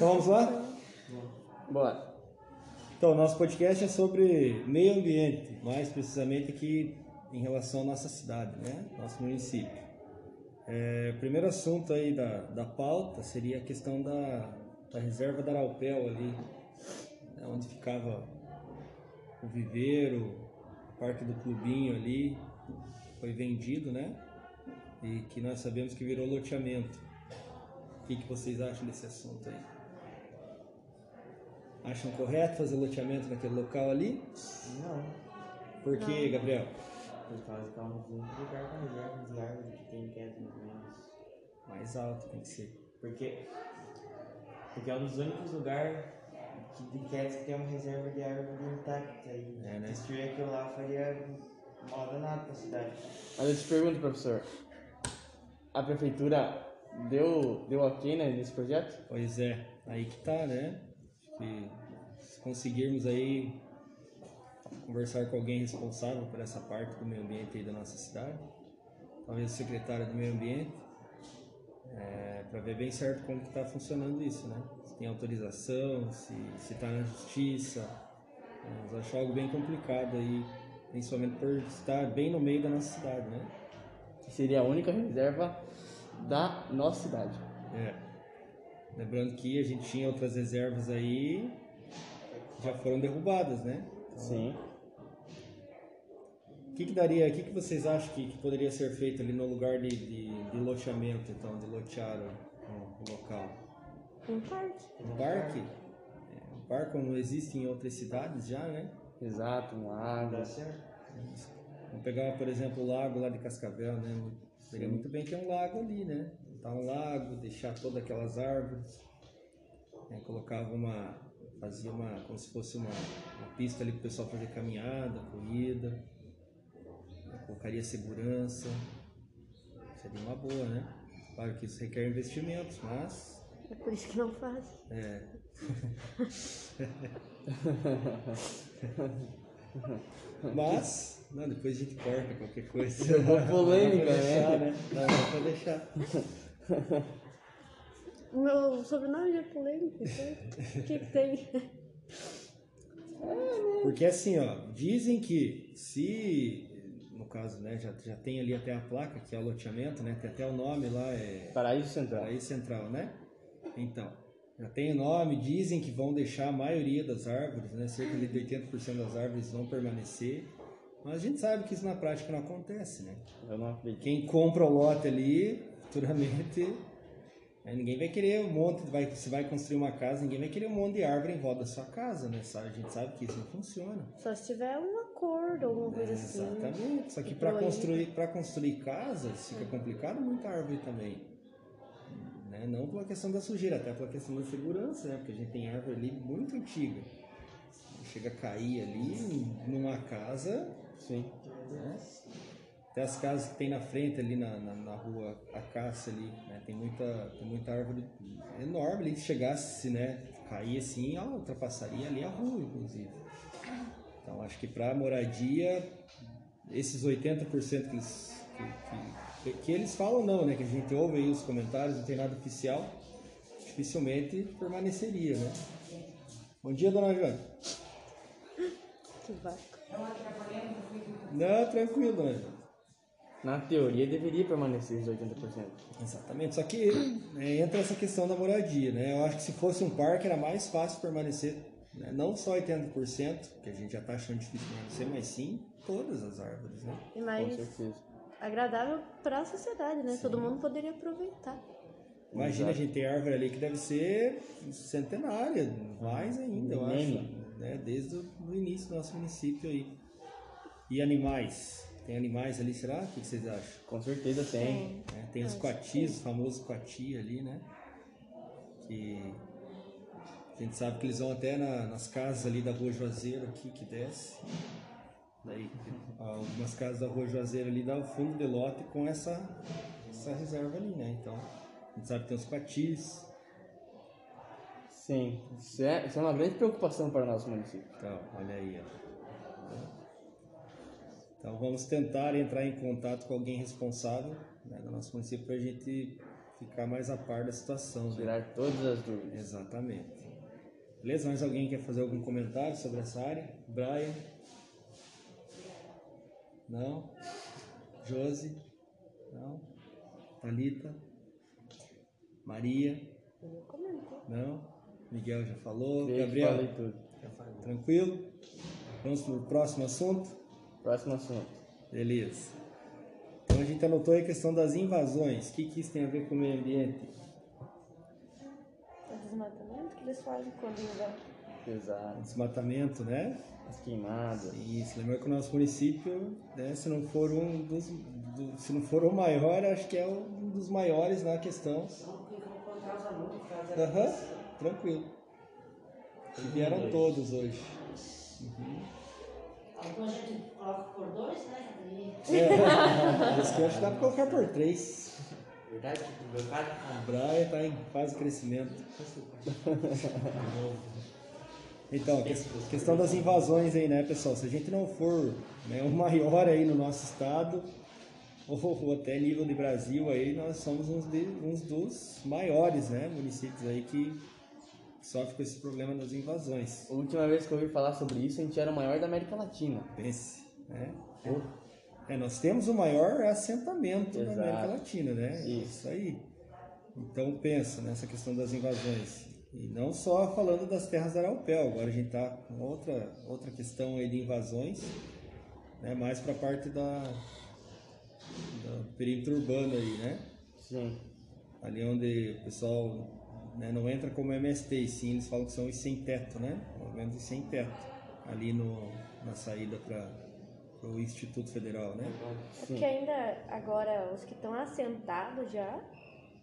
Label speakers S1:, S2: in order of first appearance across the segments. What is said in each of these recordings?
S1: Então vamos lá?
S2: Bora.
S1: Então, nosso podcast é sobre meio ambiente, mais precisamente aqui em relação à nossa cidade, né? Nosso município. É, o primeiro assunto aí da, da pauta seria a questão da, da reserva da Araupel ali, né? onde ficava o viveiro, parte do clubinho ali, foi vendido, né? E que nós sabemos que virou loteamento. O que, que vocês acham desse assunto aí? Acham correto fazer loteamento naquele local ali?
S3: Não.
S1: Por quê, Gabriel?
S3: Por causa que é um único lugar com reserva de árvore que tem queda menos.
S1: Mais alto tem que ser.
S3: Porque, porque é um dos únicos lugares que de quedas que tem uma reserva de árvore intacta. E
S1: É, né?
S3: destruir aquilo lá faria mal danado pra cidade.
S2: Mas eu te pergunto, professor. A prefeitura deu, deu ok né, nesse projeto?
S1: Pois é, aí que tá, né? Se conseguirmos aí conversar com alguém responsável por essa parte do meio ambiente aí da nossa cidade, talvez o secretário do meio ambiente, é, para ver bem certo como que tá funcionando isso, né? Se tem autorização, se se tá na justiça, é, mas acho algo bem complicado aí, principalmente por estar bem no meio da nossa cidade, né?
S2: Que seria a única reserva da nossa cidade.
S1: É. Lembrando que a gente tinha outras reservas aí que já foram derrubadas, né? Então,
S2: Sim.
S1: O que, que daria, o que, que vocês acham que, que poderia ser feito ali no lugar de, de, de loteamento, então, de lotear o, o local?
S4: Um parque.
S1: Um parque? É, um parque não existe em outras cidades já, né?
S2: Exato, um lago.
S3: Dá certo?
S1: Vamos pegar, por exemplo, o lago lá de Cascavel, né? Seria muito bem ter um lago ali, né? Botar um lago, deixar todas aquelas árvores, né? colocava uma, fazia uma, como se fosse uma, uma pista ali para o pessoal fazer caminhada, corrida, né? colocaria segurança, seria uma boa, né? Claro que isso requer investimentos, mas
S4: É por isso que não faz.
S1: é. Mas, não, depois a gente corta qualquer coisa.
S2: Uma polêmica,
S1: Dá pra deixar,
S2: né?
S1: Dá pra deixar.
S4: O meu sobrenome já é polêmico, então. O que, que tem?
S1: Porque assim, ó, dizem que se, no caso, né, já, já tem ali até a placa, que é o loteamento, né, tem até o nome lá, é
S2: Paraíso Central.
S1: Paraíso Central, né? Então, já tem o nome, dizem que vão deixar a maioria das árvores, né, cerca de 80% das árvores vão permanecer, mas a gente sabe que isso na prática não acontece, né?
S2: Eu não acredito.
S1: Quem compra o lote ali, futuramente, né, ninguém vai querer um monte, vai, se vai construir uma casa, ninguém vai querer um monte de árvore em volta da sua casa, né? Sabe? A gente sabe que isso não funciona.
S4: Só se tiver um acordo, alguma coisa assim.
S1: Exatamente. Só que para construir, para construir casas fica complicado muita árvore também. Né? Não pela questão da sujeira, até pela questão da segurança, né? Porque a gente tem árvore ali muito antiga. Chega a cair ali numa casa,
S2: Sim.
S1: né? Até as casas que tem na frente ali na, na, na rua Acácia ali, né? Tem muita, tem muita árvore enorme ali que chegasse, né? Cair assim, ó, ultrapassaria ali a rua, inclusive. Então acho que para moradia, esses 80% que eles, que, que, que eles falam não, né? Que a gente ouve aí os comentários, não tem nada oficial, dificilmente permaneceria, né? Bom dia, dona Joana.
S4: Que vaca.
S1: Não, tranquilo, dona Joana.
S2: Na teoria deveria permanecer os 80%.
S1: Exatamente, só que né, entra essa questão da moradia, né? Eu acho que se fosse um parque era mais fácil permanecer, né? não só 80%, que a gente já está achando difícil permanecer, mas sim todas as árvores, né?
S4: E
S2: Com
S4: mais
S2: certeza.
S4: agradável para a sociedade, né? Todo mundo poderia aproveitar.
S1: Imagina, a gente tem árvore ali que deve ser centenária, mais ainda, eu acho, né? Desde o início do nosso município aí. E animais? Tem animais ali, será? O que vocês acham?
S2: Com certeza tem.
S1: né? Tem os coatis, o famoso coati ali, né? Que a gente sabe que eles vão até na- nas casas ali da Rua Juazeiro aqui que desce. Daí algumas casas da Rua Juazeiro ali dá o fundo de lote com essa, essa reserva ali, né? Então, a gente sabe que tem os coatis.
S2: Sim. Isso é, isso é uma grande preocupação para o nosso município.
S1: Então, olha aí, ó. Então vamos tentar entrar em contato com alguém responsável né, do nosso município para a gente ficar mais a par da situação. Né?
S2: Tirar todas as dúvidas.
S1: Exatamente. Beleza? Mais alguém quer fazer algum comentário sobre essa área? Brian? Não? Josi? Não? Thalita? Maria? Não? Miguel já falou. Gabriel?
S2: falei tudo.
S1: Tranquilo? Vamos para o próximo assunto?
S2: Próximo assunto.
S1: Beleza. Então a gente anotou aí a questão das invasões. O que, que isso tem a ver com o meio ambiente?
S4: O desmatamento que eles fazem quando invadem.
S2: Exato.
S1: Desmatamento, né?
S2: As queimadas.
S1: Isso, lembra que o nosso município, né, se não for um dos, do- se não for o maior, acho que é um dos maiores na questão. Aham, tranquilo. E vieram todos hoje.
S5: Alguns a gente coloca por dois, né?
S1: É, esse que dá pra colocar por três.
S3: Verdade, no meu caso,
S1: O Brian tá em fase de crescimento. Então, que- questão das invasões aí, né, pessoal? Se a gente não for né, o maior aí no nosso estado, ou, ou até nível de Brasil aí, nós somos uns, de- uns dos maiores, né, municípios aí que sofrem com esse problema das invasões.
S2: A última vez que eu ouvi falar sobre isso, a gente era o maior da América Latina.
S1: Pense, né? É, nós temos o maior assentamento da
S2: Exato.
S1: América Latina, né?
S2: Isso.
S1: aí. Então pensa nessa questão das invasões. E não só falando das terras da Araupel, agora a gente está com outra, outra questão aí de invasões, né? mais para a parte da, do perímetro urbano aí, né?
S2: Sim.
S1: Ali onde o pessoal né, não entra como MST, sim eles falam que são os sem teto, né? Movimentos de sem teto, ali no, na saída para o Instituto Federal, né?
S4: É porque ainda agora os que estão assentados já,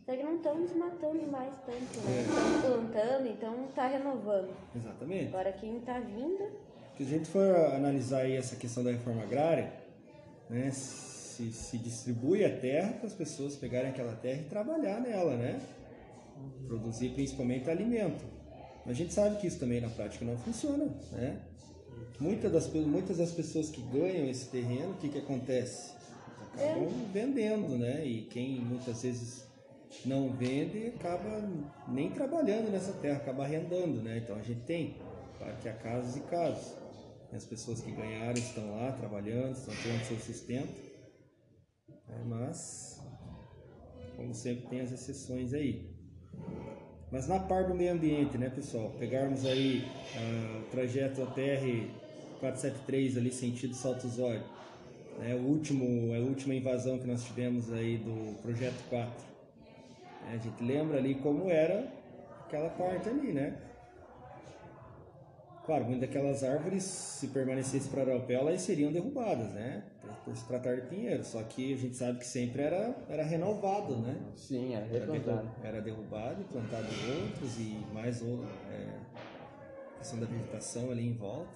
S4: só que não estão desmatando mais tanto, né? Estão plantando, então tá renovando.
S1: Exatamente.
S4: Agora quem tá vindo,
S1: Se a gente for analisar aí essa questão da reforma agrária, né, se, se distribui a terra para as pessoas pegarem aquela terra e trabalhar nela, né? Produzir principalmente alimento. Mas a gente sabe que isso também na prática não funciona, né? Muitas das, muitas das pessoas que ganham esse terreno, o que, que acontece? Acabam vendendo, né? E quem muitas vezes não vende acaba nem trabalhando nessa terra, acaba arrendando, né? Então a gente tem, claro que há casos e casos. As pessoas que ganharam estão lá trabalhando, estão tendo seu sustento, né? mas, como sempre, tem as exceções aí. Mas na parte do meio ambiente, né, pessoal? Pegarmos aí ah, o trajeto ATR 473 ali, sentido Salto Zóio. Né, o último, a última invasão que nós tivemos aí do Projeto 4. né, a gente lembra ali como era aquela parte ali, né? Claro, muitas daquelas árvores, se permanecesse para Araupel, elas seriam derrubadas, né? Por, se tratar de pinheiro. Só que a gente sabe que sempre era, era renovado, né?
S2: Sim, era replantado.
S1: era derrubado e plantado outros e mais ou- é, questão da vegetação ali em volta.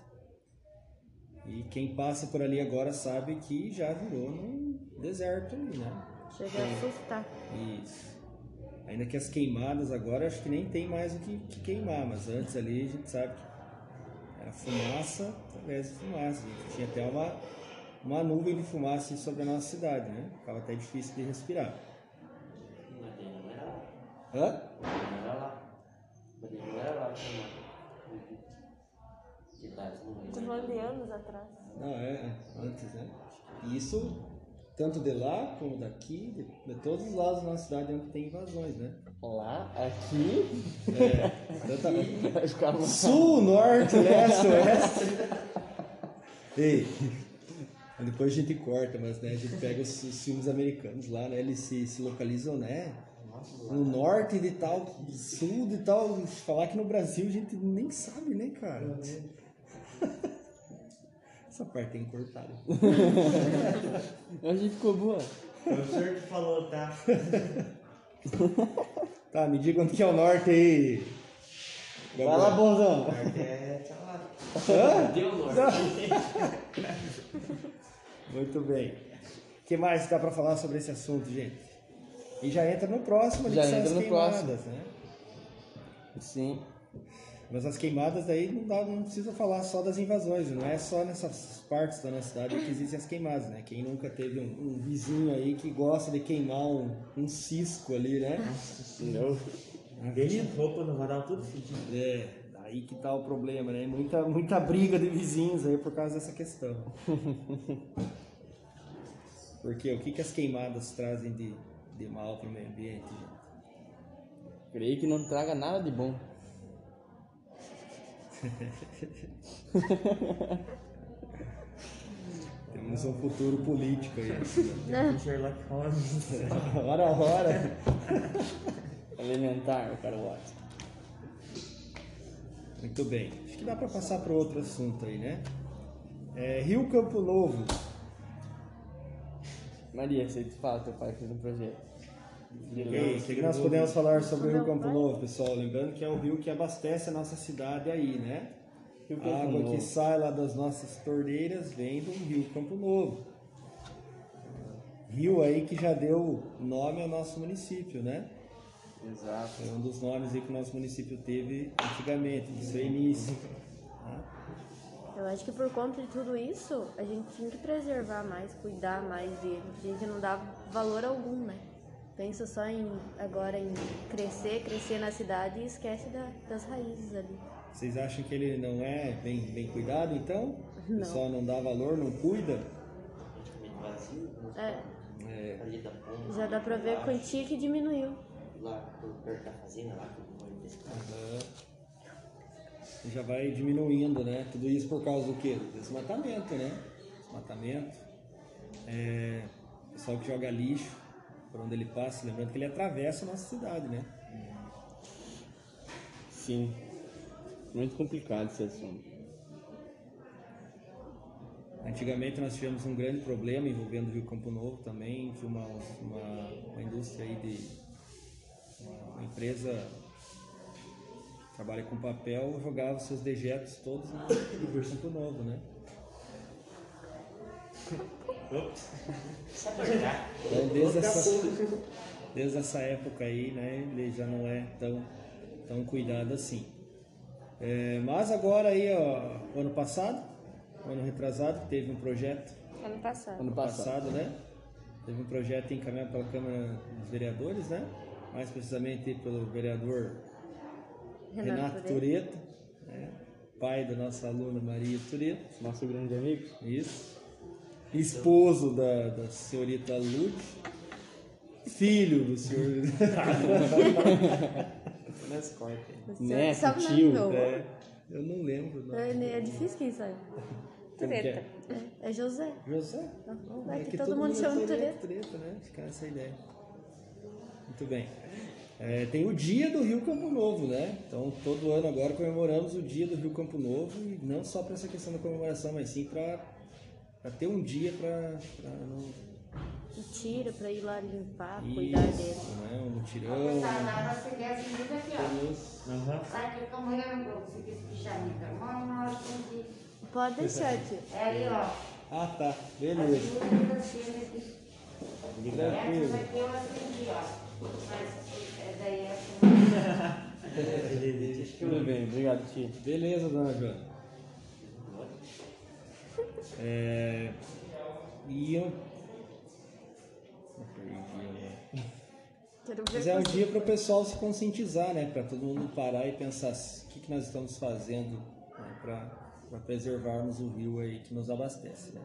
S1: E quem passa por ali agora sabe que já virou num deserto ali, né?
S4: chega a assustar.
S1: Isso. Ainda que as queimadas agora acho que nem tem mais o que, que queimar, mas antes ali a gente sabe que era fumaça através de fumaça. A gente tinha até uma, uma nuvem de fumaça sobre a nossa cidade, né? Ficava até difícil de respirar.
S3: mas ele não era lá.
S1: Hã?
S3: Não era lá. Mas ele não era lá, não. Que não
S4: Tô
S3: lembro.
S4: falando de anos atrás.
S1: Não, é, é, antes, né? E isso, tanto de lá como daqui, de, de todos os lados da nossa cidade onde tem invasões, né?
S2: Lá, aqui,
S1: É,
S2: ficava
S1: sul, norte, leste, oeste. Ei, depois a gente corta, mas né, a gente pega os, os filmes americanos lá, né? Eles se, se localizam, né? No norte de tal, sul de tal. Falar que no Brasil a gente nem sabe, né, cara? Essa parte tem que cortar.
S2: A gente ficou boa.
S3: Foi o senhor que falou, tá?
S1: Tá, me diga onde que é o norte aí.
S2: Vai lá, bonzão.
S3: É, tá lá.
S1: Hã?
S3: Deu norte.
S1: Muito bem. O que mais dá pra falar sobre esse assunto, gente? E já entra no próximo,
S2: Já entra no
S1: queimadas,
S2: próximo.
S1: né?
S2: Sim.
S1: Mas as queimadas daí não, dá, não precisa falar só das invasões, não é só nessas partes da nossa cidade que existem as queimadas, né? Quem nunca teve um, um vizinho aí que gosta de queimar um, um cisco ali, né?
S2: Não.
S3: Deixa a roupa no varal tudo fedido.
S1: É, aí que tá o problema, né? Muita, muita briga de vizinhos aí por causa dessa questão. Porque o que, que as queimadas trazem de, de mal para o meio ambiente, gente?
S2: Creio que não traga nada de bom.
S1: Temos um futuro político aí.
S3: Tem Sherlock Holmes.
S1: Hora a hora.
S2: Elementar, o cara Watson.
S1: Muito bem. Acho que dá para passar para outro assunto aí, né? É, Rio Campo Novo.
S2: Maria, você te fala, teu pai fez um projeto.
S1: E aí, O que, nós podemos falar sobre o Rio Campo Novo, pessoal? Lembrando que é o rio que abastece a nossa cidade aí, né?
S2: Rio
S1: A água
S2: Novo.
S1: que sai lá das nossas torneiras vem do Rio Campo Novo. Rio aí que já deu nome ao nosso município, né?
S2: Exato.
S1: Foi um dos nomes aí que o nosso município teve antigamente, do seu início. né?
S4: Eu acho que por conta de tudo isso, a gente tinha que preservar mais, cuidar mais dele. A gente não dá valor algum, né? Pensa só em agora em crescer, crescer na cidade e esquece da- das raízes ali.
S1: Vocês acham que ele não é bem, bem cuidado, então? O
S4: Não.
S1: pessoal não dá valor, não cuida?
S4: É,
S1: É,
S4: já dá pra ver a quantia que diminuiu.
S6: Lá por perto da fazenda, lá pescar.
S1: aham. Já vai diminuindo, né? Tudo isso por causa do quê? Do desmatamento, né? Desmatamento. É, pessoal que joga lixo por onde ele passa, lembrando que ele atravessa a nossa cidade, né?
S2: Sim. Muito complicado esse assunto.
S1: Antigamente nós tivemos um grande problema envolvendo o Rio Campo Novo também, tinha uma, uma, uma indústria aí de uma, empresa que trabalha com papel, jogava seus dejetos todos no no Rio Campo Novo, né? Então desde essa, desde essa época aí, né, ele já não é tão, tão cuidado assim. É, mas agora aí, ó, ano passado, ano retrasado, teve um projeto
S4: Ano passado.
S2: Ano passado.
S1: passado, né? Teve um projeto encaminhado pela Câmara dos Vereadores, né? Mais precisamente pelo vereador
S4: Renato
S1: Renato
S4: Tureto.
S1: Tureto, né? pai da nossa aluna Maria Tureto,
S2: Nosso grande amigo.
S1: isso. Esposo da, da senhorita Lud, filho do senhor.
S2: Neto,
S4: sabe, né,
S2: tio,
S4: meu?
S1: É, eu não lembro. Não.
S4: É, é difícil quem sabe.
S1: Que é?
S4: Tureta. É, é José.
S1: José?
S4: Vai
S1: É
S4: que todo mundo chama de.
S1: Tureto, né? Ficar essa ideia. Muito bem. É, tem o dia do Rio Campo Novo, né? Então, todo ano agora comemoramos o dia do Rio Campo Novo, e não só para essa questão da comemoração, mas sim para ter um dia para não.
S4: E tira pra ir lá limpar, cuidar
S1: Isso,
S4: dele.
S1: né? Um mutirão.
S5: Tá, nada, você quer assim, que...
S4: Pode deixar, tio.
S5: É ali, ó.
S1: Ah, tá. Beleza.
S5: duas assim,
S1: Tranquilo.
S5: aqui eu aprendi, ó. Mas é daí essa...
S2: Tudo bem, obrigado, tio.
S1: Beleza, dona Joana. É, e eu. perdi Mas é um dia para o pessoal se conscientizar, né? Para todo mundo parar e pensar o que, que nós estamos fazendo né? para preservarmos o rio aí que nos abastece, né?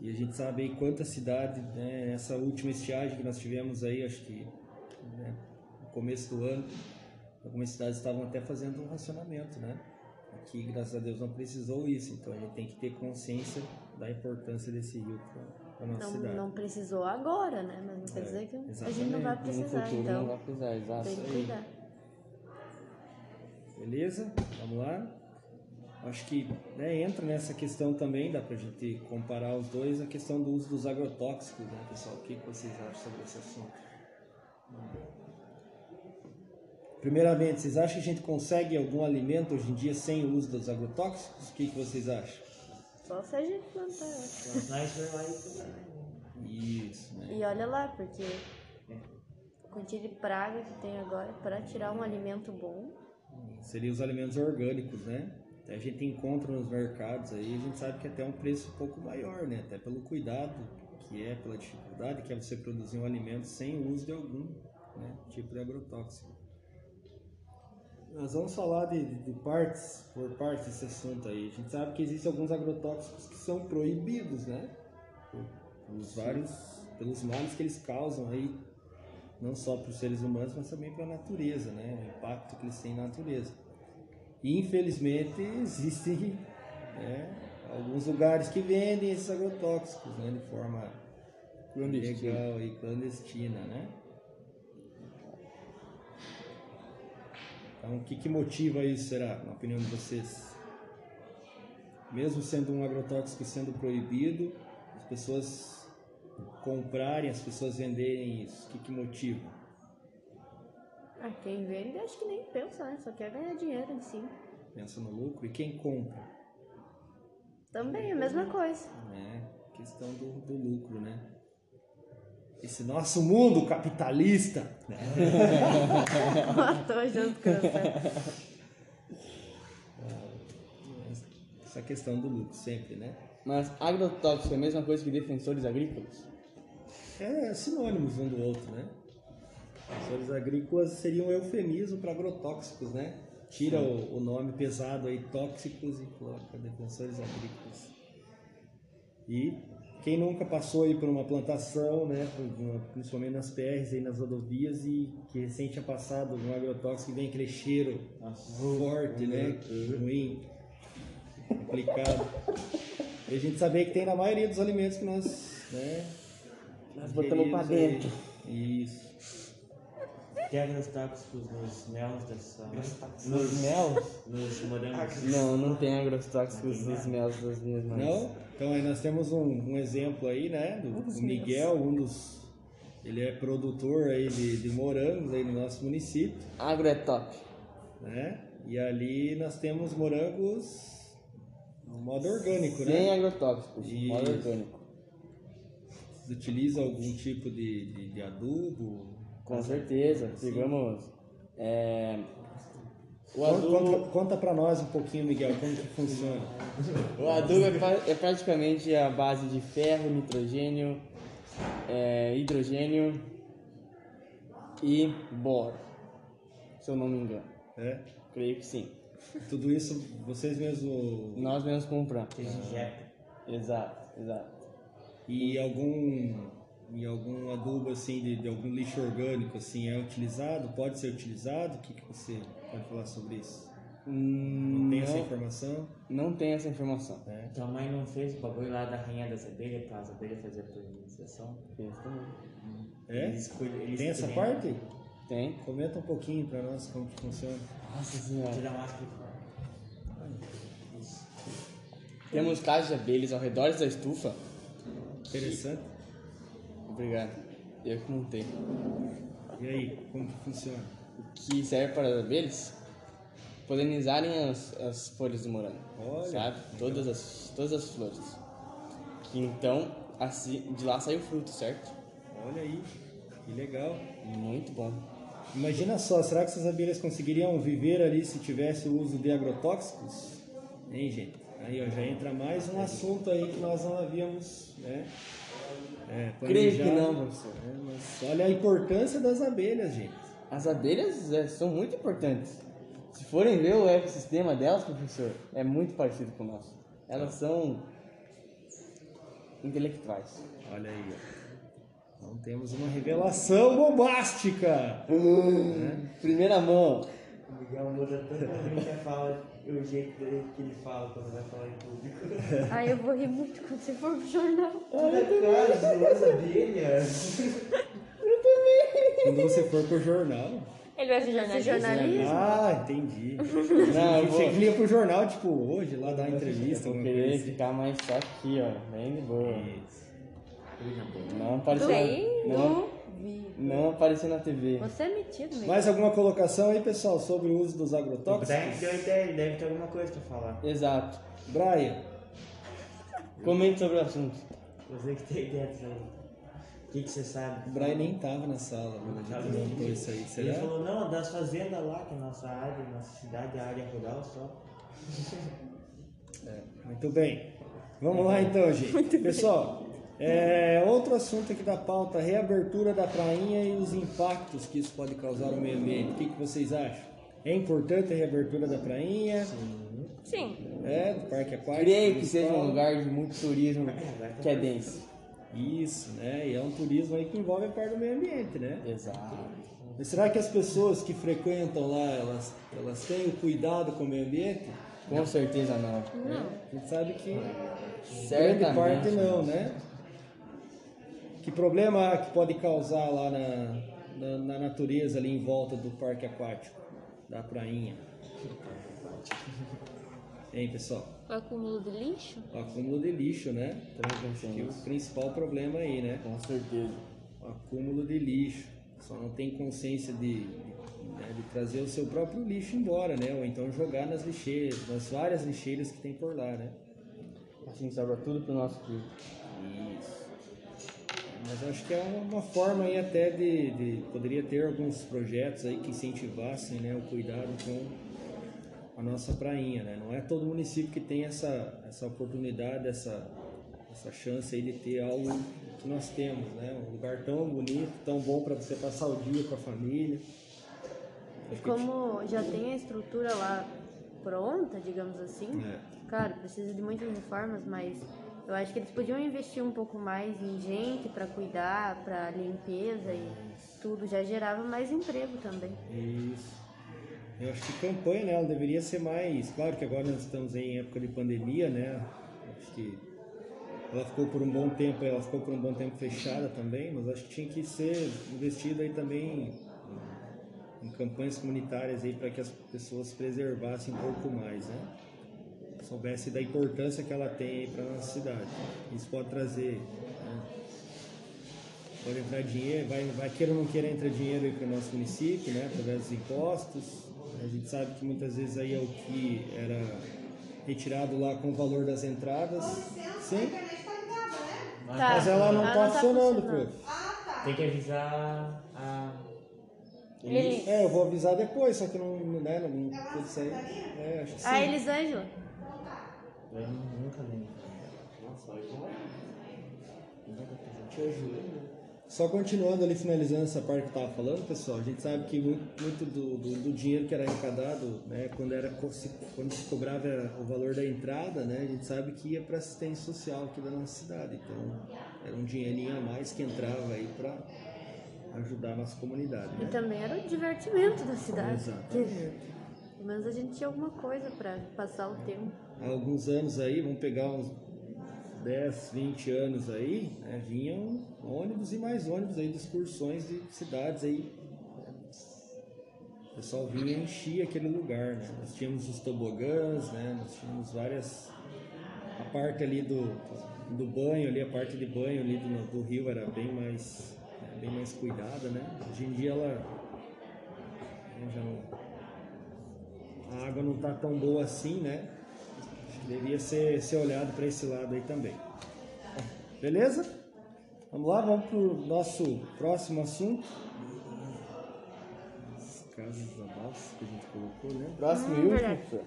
S1: E a gente sabe aí quantas cidades, né? Essa última estiagem que nós tivemos aí, acho que né, no começo do ano, algumas cidades estavam até fazendo um racionamento, né? Aqui, graças a Deus, não precisou isso. Então a gente tem que ter consciência da importância desse rio para a nossa
S4: Não,
S1: cidade.
S4: não precisou agora, né? Mas não quer
S1: É,
S4: dizer que a gente
S1: exatamente.
S4: não vai
S2: No
S4: precisar,
S2: futuro
S4: então
S2: não vai precisar, exato.
S4: tem que cuidar.
S1: Beleza? Vamos lá? Acho que né, entra nessa questão também, dá pra gente comparar os dois, a questão do uso dos agrotóxicos, né, pessoal? O que que vocês acham sobre esse assunto? Primeiramente, vocês acham que a gente consegue algum alimento hoje em dia sem o uso dos agrotóxicos? O que, que vocês acham?
S4: Só se a gente plantar.
S3: vai lá e tudo.
S1: Isso, né?
S4: E olha lá, porque a quantia de praga que tem agora para tirar um alimento bom
S1: Seriam os alimentos orgânicos, né? Até a gente encontra nos mercados aí, a gente sabe que até é um preço um pouco maior, né? Até pelo cuidado que é, pela dificuldade que é você produzir um alimento sem o uso de algum né, tipo de agrotóxico. Nós vamos falar de, de, partes, por partes desse assunto aí. A gente sabe que existem alguns agrotóxicos que são proibidos, né? Pelos vários, pelos males que eles causam aí, não só para os seres humanos, mas também para a natureza, né? O impacto que eles têm na natureza. E infelizmente existem né, alguns lugares que vendem esses agrotóxicos, né? De forma
S2: Clandestina.
S1: legal e clandestina, né? Então, o que, que motiva isso, será, na opinião de vocês? Mesmo sendo um agrotóxico sendo proibido, as pessoas comprarem, as pessoas venderem isso, o que, que motiva?
S4: Ah, quem vende acho que nem pensa, né? Só quer ganhar dinheiro em si.
S1: Pensa no lucro? E quem compra?
S4: Também a mesma coisa.
S1: É, questão do, do lucro, né? Esse nosso mundo capitalista, né?
S4: Matou junto com você.
S1: essa questão do lucro sempre, né?
S2: Mas agrotóxico é a mesma coisa que defensores agrícolas?
S1: É sinônimos um do outro, né? Defensores agrícolas seria um eufemismo para agrotóxicos, né? Tira o, o nome pesado aí, tóxicos, e coloca defensores agrícolas. E quem nunca passou aí por uma plantação, né? Principalmente nas PRs aí nas rodovias e que recém tinha passado um agrotóxico e vem aquele cheiro forte, né? Ruim, complicado. E a gente saber que tem na maioria dos alimentos que nós, né?
S2: Nós botamos
S1: ingerimos
S2: dentro.
S1: aí. Isso.
S3: Tem agrotóxicos nos melos dessa.
S2: Nos mel?
S3: Nos morangos.
S2: Não, não tem agrotóxicos nos mel das minhas mães.
S1: Não? Então aí nós temos um, um exemplo aí, né? Do, do Miguel, um dos. Ele é produtor aí de, de morangos aí no nosso município,
S2: Agro é top.
S1: né? E ali nós temos morangos no modo orgânico,
S2: Sem
S1: né?
S2: agrotóxicos,
S1: Isso.
S2: modo orgânico.
S1: Vocês utilizam algum tipo de, de, de adubo?
S2: Com certeza. Pegamos. É, o
S1: Conta,
S2: adubo,
S1: conta, conta pra nós um pouquinho, Miguel, como que funciona.
S2: o adubo é, é praticamente a base de ferro, nitrogênio, é, hidrogênio e boro. Se eu não me engano.
S1: É?
S2: Creio que sim.
S1: Tudo isso vocês mesmos.
S2: Nós mesmos compramos.
S3: Eles injetam.
S2: Exato, exato.
S1: E algum e algum adubo assim de, de algum lixo orgânico assim é utilizado? Pode ser utilizado? O que, que você pode falar sobre isso?
S2: Hum,
S1: Não tem essa
S2: não,
S1: informação?
S2: não tem essa informação.
S1: É.
S3: Tua mãe não fez o bagulho lá da rainha das abelhas para as abelhas fazer a polinização?
S2: Fez também.
S1: É?
S3: Eles eles
S1: Tem essa parte?
S2: Tem.
S1: Comenta um pouquinho pra nós como que funciona.
S2: Nossa senhora.
S3: Tira a máscara fora. Isso.
S2: Temos casas de abelhas ao redor da estufa.
S1: Interessante.
S2: Obrigado. Eu que montei.
S1: E aí, como que funciona?
S2: Que serve para as abelhas polinizarem as, as folhas do morango.
S1: Olha,
S2: Sabe? Todas as, todas as flores. Que então, assim, de lá sai o fruto, certo?
S1: Olha aí, que legal.
S2: Muito bom.
S1: Imagina só, será que essas abelhas conseguiriam viver ali se tivesse o uso de agrotóxicos? Hein, gente? Aí ó, já entra mais um assunto aí que nós não havíamos, né? É,
S2: Creio que não, professor.
S1: É, mas olha a importância das abelhas, gente.
S2: As abelhas é, são muito importantes. Se forem ver o ecossistema delas, professor, é muito parecido com o nosso. Elas são intelectuais.
S1: Olha aí, ó. Então temos uma revelação bombástica.
S2: Primeira mão.
S3: O Miguel muda totalmente a fala, o jeito dele que ele fala quando vai falar em público.
S4: Ai, eu vou rir muito quando você for pro jornal.
S3: Cara, duas abelhas.
S1: Quando você for pro jornal.
S7: Ele vai ser jornalista?
S4: jornalismo?
S1: Ah, entendi.
S2: Não, eu
S1: Eu
S2: vou,
S1: que pro jornal, tipo, hoje, lá dar uma entrevista.
S2: eu vou
S1: coisa
S2: querer
S1: assim.
S2: ficar mais só aqui, ó. Bem de boa.
S1: Isso.
S2: Não aparecer,
S4: Duvido.
S2: não, não aparecer na TV.
S4: Você é metido mesmo.
S1: Mais alguma colocação aí, pessoal, sobre o uso dos
S3: O
S1: agrotóxicos?
S3: Brian deu ideia, ele deve ter alguma coisa pra falar.
S2: Exato.
S1: Brian,
S2: Comente sobre o assunto.
S3: Você que tem ideia disso aí. que, que você sabe?
S1: O Brian nem tava na sala quando a gente isso aí,
S3: Ele
S1: será?
S3: falou, não, das fazendas lá, que é a nossa área, nossa cidade, a área rural só.
S1: É, muito bem. Vamos lá então, gente. Pessoal, é, outro assunto aqui da pauta, reabertura da prainha e os impactos que isso pode causar no meio ambiente. O que, que vocês acham? É importante a reabertura da prainha?
S7: Sim.
S1: É, do parque aquático?
S2: Creio que seja um lugar de muito turismo que é denso.
S1: Isso, né? E é um turismo aí que envolve a parte do meio ambiente, né?
S2: Exato.
S1: Mas será que as pessoas que frequentam lá, elas, elas têm o cuidado com o meio ambiente?
S2: Com certeza não.
S7: Não.
S1: A gente sabe que grande
S2: Certamente.
S1: parte não, né? Que problema que pode causar lá na, na, na natureza, ali em volta do parque aquático, da prainha? Hein, pessoal?
S7: O acúmulo de lixo?
S1: O acúmulo de lixo, né? Que o principal problema aí, né?
S2: Com certeza.
S1: O acúmulo de lixo. Só não tem consciência de, de, né, de trazer o seu próprio lixo embora, né? Ou então jogar nas lixeiras, nas várias lixeiras que tem por lá, né?
S2: Assim sobra tudo pro nosso clube.
S1: Mas acho que é uma, uma forma aí até de, de- Poderia ter alguns projetos aí que incentivassem né, o cuidado com a nossa prainha, né? Não é todo município que tem essa, essa oportunidade, essa, essa chance aí de ter algo que nós temos, né? Um lugar tão bonito, tão bom para você passar o dia com a família.
S4: E como já tem a estrutura lá pronta, digamos assim,
S1: É.
S4: claro, precisa de muitas reformas, mas eu acho que eles podiam investir um pouco mais em gente para cuidar, para limpeza e tudo, já gerava mais emprego também.
S1: Isso. Eu acho que campanha, né, ela deveria ser mais. Claro que agora nós estamos em época de pandemia, né? Acho que ela ficou por um bom tempo, ela ficou por um bom tempo fechada também, mas acho que tinha que ser investido aí também em, campanhas comunitárias aí para que as pessoas preservassem um pouco mais, né? Soubesse da importância que ela tem aí para nossa cidade. Isso pode trazer né, pode entrar dinheiro, vai, vai queira ou não queira entrar dinheiro aí para o nosso município, né, através dos impostos. A gente sabe que muitas vezes aí é o que era retirado lá com o valor das entradas. Sim,
S4: Tá,
S1: mas ela não está funcionando, prof.
S3: Tem que avisar a.
S7: Ele...
S1: É, eu vou avisar depois, só que não, né, não, não sair. É, acho que sim.
S4: A Elisângela,
S3: Eu nunca lembro.
S6: Nossa, hoje não
S3: Te ajuda.
S1: Só continuando ali, finalizando essa parte que eu estava falando, pessoal, a gente sabe que muito, muito do, do, do dinheiro que era arrecadado, né, quando, era, quando se cobrava o valor da entrada, né, a gente sabe que ia para assistência social aqui da nossa cidade. Então, era um dinheirinho a mais que entrava aí para ajudar a nossa comunidade.
S4: e
S1: Né?
S4: também era o divertimento da cidade. Pelo menos a gente tinha alguma coisa para passar o tempo.
S1: Há alguns anos aí, vamos pegar uns 10, 20 anos aí, né, vinham ônibus e mais ônibus aí de excursões de cidades aí. O pessoal vinha e enchia aquele lugar, né? Nós tínhamos os tobogãs, né? Nós tínhamos várias... A parte ali do, do banho, ali, a parte de banho ali do, do rio era bem mais, bem mais cuidada, né? Hoje em dia ela... né, já não, a água não está tão boa assim, né? Devia ser, ser olhado para esse lado aí também. Beleza? Vamos lá, vamos para o nosso próximo assunto. As casas da balsa que a gente colocou, né?
S2: Próximo
S4: Hum,
S2: e último, professor.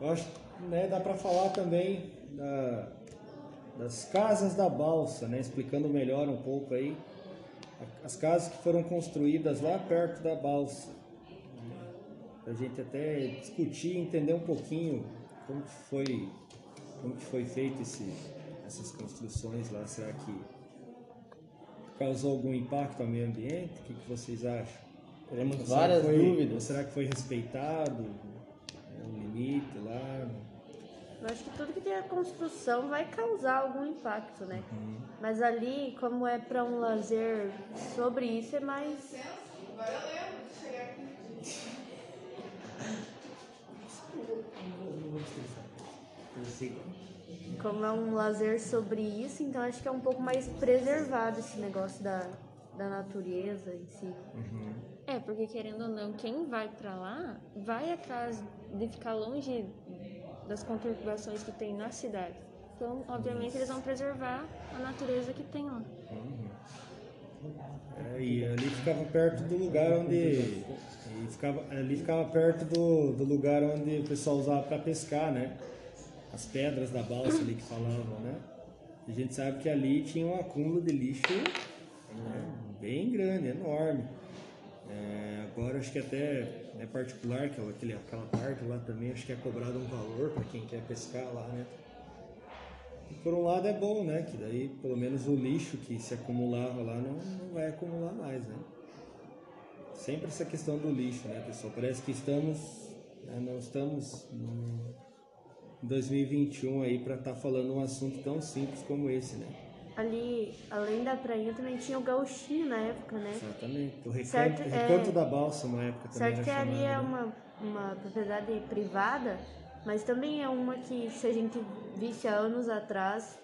S1: Eu acho que né, dá para falar também da- das casas da balsa, né? Explicando melhor um pouco aí. As casas que foram construídas lá perto da balsa. Para a gente até discutir e entender um pouquinho como que foi, como que foi feito esse, essas construções lá. Será que causou algum impacto ao meio ambiente? O que, que vocês acham?
S2: Teremos várias
S1: será que foi- ou
S2: dúvidas.
S1: será que foi respeitado é, um limite lá?
S4: Eu acho que tudo que tem a construção vai causar algum impacto, né? Mas ali, como é para um lazer sobre isso, é mais. Como é um lazer sobre isso, então acho que é um pouco mais preservado esse negócio da, da natureza em si.
S7: É, porque querendo ou não, quem vai pra lá vai atrás de ficar longe das conturbações que tem na cidade. Então, obviamente, eles vão preservar a natureza que tem lá.
S1: E ali ficava perto do lugar onde. E ficava, ali ficava perto do, do lugar onde o pessoal usava para pescar, né? As pedras da balsa ali que falavam, né? A gente sabe que ali tinha um acúmulo de lixo né, bem grande, enorme. É, agora acho que até é particular, aquela, aquele- aquela parte lá também, acho que é cobrado um valor para quem quer pescar lá, né? E por um lado é bom, né? Que daí pelo menos o lixo que se acumulava lá não, não vai acumular mais, né? Sempre essa questão do lixo, né, pessoal? Parece que estamos, né, não estamos em 2021 aí para estar falando um assunto tão simples como esse, né?
S4: Ali, além da prainha, também tinha o gauchinho na época, né?
S1: Exatamente. O recanto,
S4: Certo, é-
S1: recanto da balsa uma época também
S4: Certo que ali é
S1: né?
S4: uma, uma propriedade privada, mas também é uma que, se a gente visse há anos atrás,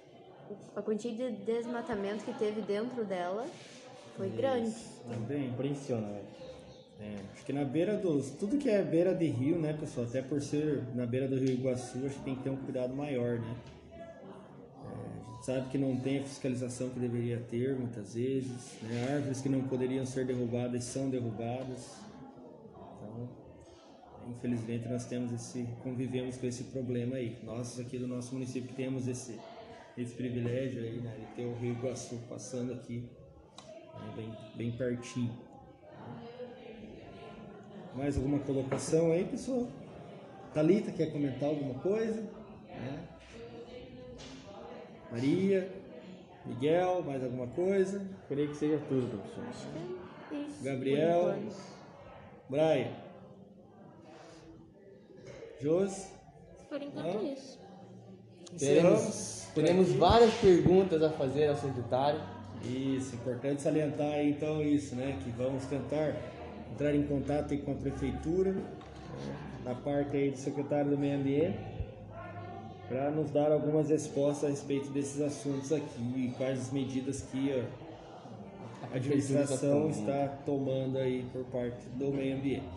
S4: a quantidade de desmatamento que teve dentro dela foi grande.
S1: Também.
S2: Impressiona, velho.
S1: É, acho que na beira dos. Tudo que é beira de rio, né, pessoal? Até por ser na beira do Rio Iguaçu, acho que tem que ter um cuidado maior, né? É, a gente sabe que não tem a fiscalização que deveria ter muitas vezes. Né? Árvores que não poderiam ser derrubadas são derrubadas. Então, infelizmente, nós temos esse. convivemos com esse problema aí. Nós aqui do nosso município temos esse, esse privilégio aí, né? De ter o Rio Iguaçu passando aqui, né, bem, bem pertinho. Mais alguma colocação aí, pessoal? Thalita, quer comentar alguma coisa? Né? Maria, Miguel, mais alguma coisa?
S2: Creio que seja tudo, professor.
S4: Isso,
S1: Gabriel. Brian, Jos,
S7: Por enquanto
S1: Não?
S7: é isso.
S2: Teremos, teremos várias perguntas a fazer ao secretário.
S1: Isso, importante salientar então isso, né? Que vamos tentar entrar em contato com a prefeitura, né, na parte aí do secretário do meio ambiente, para nos dar algumas respostas a respeito desses assuntos aqui e quais as medidas que a, a administração está tomando aí por parte do meio ambiente.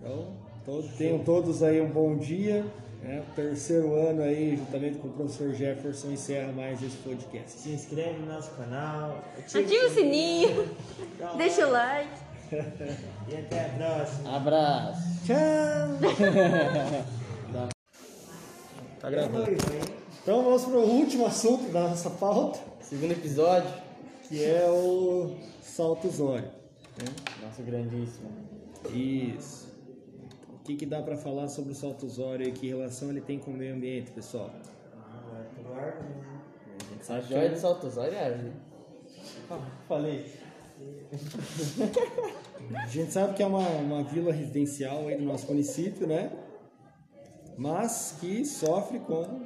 S1: Então, todos, tenham todos aí um bom dia. Né? Terceiro ano aí, juntamente com o professor Jefferson, encerra mais esse podcast.
S3: Se inscreve no nosso canal.
S7: Ativa o sininho.
S4: Deixa o like.
S3: E até a próxima.
S2: Abraço.
S1: Tchau! tá gravando. Então vamos para o último assunto da nossa pauta,
S2: Segundo episódio.
S1: que é o salto zóio. né?
S2: Nosso grandíssimo.
S1: Isso. O que, que dá para falar sobre o salto zóio e que relação ele tem com o meio ambiente, pessoal? A
S2: joia
S1: que
S2: de Saltosório é árvore. Falei.
S1: A gente sabe que é uma, uma vila residencial aí do nosso município, né? Mas que sofre com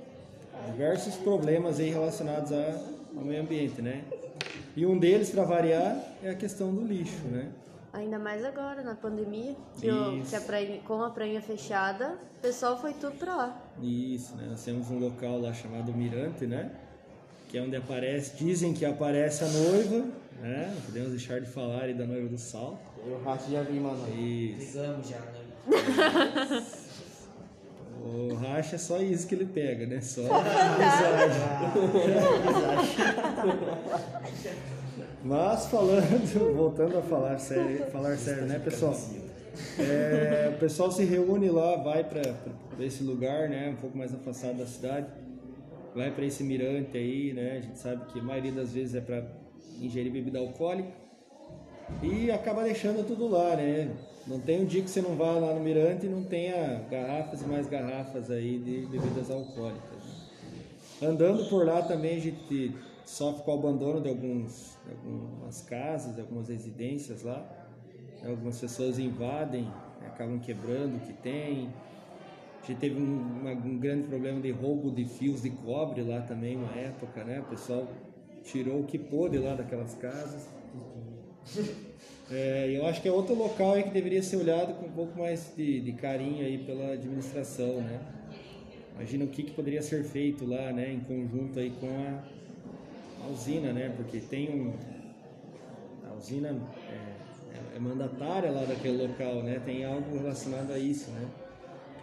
S1: diversos problemas aí relacionados a- ao meio ambiente, né? E um deles, para variar, é a questão do lixo, né?
S4: Ainda mais agora, na pandemia, que, o- que a prainha, com a prainha fechada, o pessoal foi tudo pra lá.
S1: Isso, né? Nós temos um local lá chamado Mirante, né? Que é onde aparece, dizem que aparece a noiva, né? Não podemos deixar de falar aí da noiva do sal.
S2: Eu o rato já vi, mano.
S1: Isso.
S3: ligamos já, né?
S1: O racha é só isso que ele pega, né? Só Mas falando, voltando a falar sério, falar sério, né, pessoal? É, o pessoal se reúne lá, vai para esse lugar, né, um pouco mais afastado da cidade, vai para esse mirante aí, né? A gente sabe que a maioria das vezes é para ingerir bebida alcoólica e acaba deixando tudo lá, né? Não tem um dia que você não vá lá no mirante e não tenha garrafas e mais garrafas aí de bebidas alcoólicas. Andando por lá também a gente sofre com o abandono de, alguns, de algumas casas, de algumas residências lá. Algumas pessoas invadem, né? acabam quebrando o que tem. A gente teve um, uma- um grande problema de roubo de fios de cobre lá também, uma época, né? O pessoal tirou o que pôde lá daquelas casas. É, eu acho que é outro local aí que deveria ser olhado com um pouco mais de, de carinho aí pela administração, né? Imagina o que, que poderia ser feito lá, né, em conjunto aí com a usina, né? Porque tem um a usina é, é- mandatária lá daquele local, né? Tem algo relacionado a isso, né?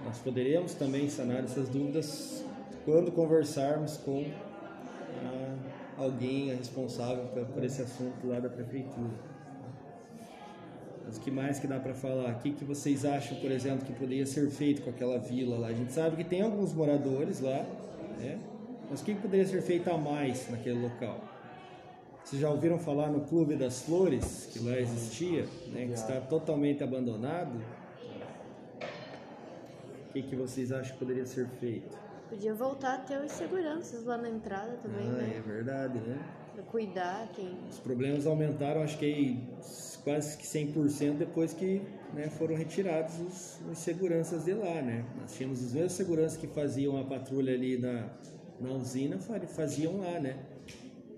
S1: Nós poderíamos também sanar essas dúvidas quando conversarmos com a alguém responsável por, por esse assunto lá da prefeitura. Mas o que mais que dá para falar? O que, que vocês acham, por exemplo, que poderia ser feito com aquela vila lá? A gente sabe que tem alguns moradores lá, né? Mas o que, poderia ser feito a mais naquele local? Vocês já ouviram falar no Clube das Flores, que lá existia, né? que está totalmente abandonado? O que, que vocês acham que poderia ser feito?
S4: Podia voltar a ter os seguranças lá na entrada também,
S1: Ah, é
S4: né?
S1: verdade, né?
S4: Pra cuidar quem.
S1: Os problemas aumentaram, acho que quase que 100% depois que né, foram retirados os, os seguranças de lá, né? Nós tínhamos os mesmos seguranças que faziam a patrulha ali na, na usina, fa- faziam lá, né?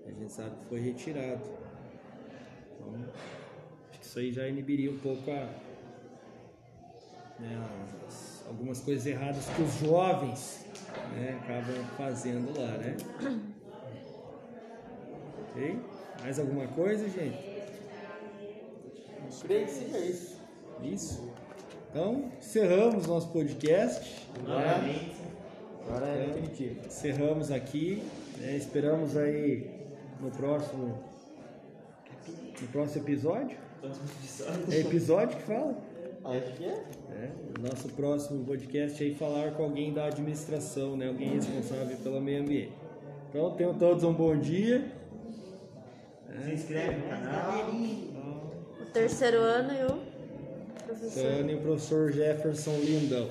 S1: A gente sabe que foi retirado. Então, acho que isso aí já inibiria um pouco a, né, as- algumas coisas erradas que os jovens né, acabam fazendo lá, né? Ok? Mais alguma coisa, gente?
S2: Creio que seja isso.
S1: Isso. Então, encerramos nosso podcast.
S3: Novamente.
S2: Agora é definitivo.
S1: Encerramos aqui. né? Esperamos aí no próximo. No próximo episódio. É episódio que fala?
S2: Acho que é.
S1: É, nosso próximo podcast aí falar com alguém da administração, né? Alguém responsável pelo meio ambiente. Então tenham todos um bom dia.
S3: Se inscreve no canal.
S4: O terceiro ano e o professor.
S1: Tânia e o professor Jefferson Lindão.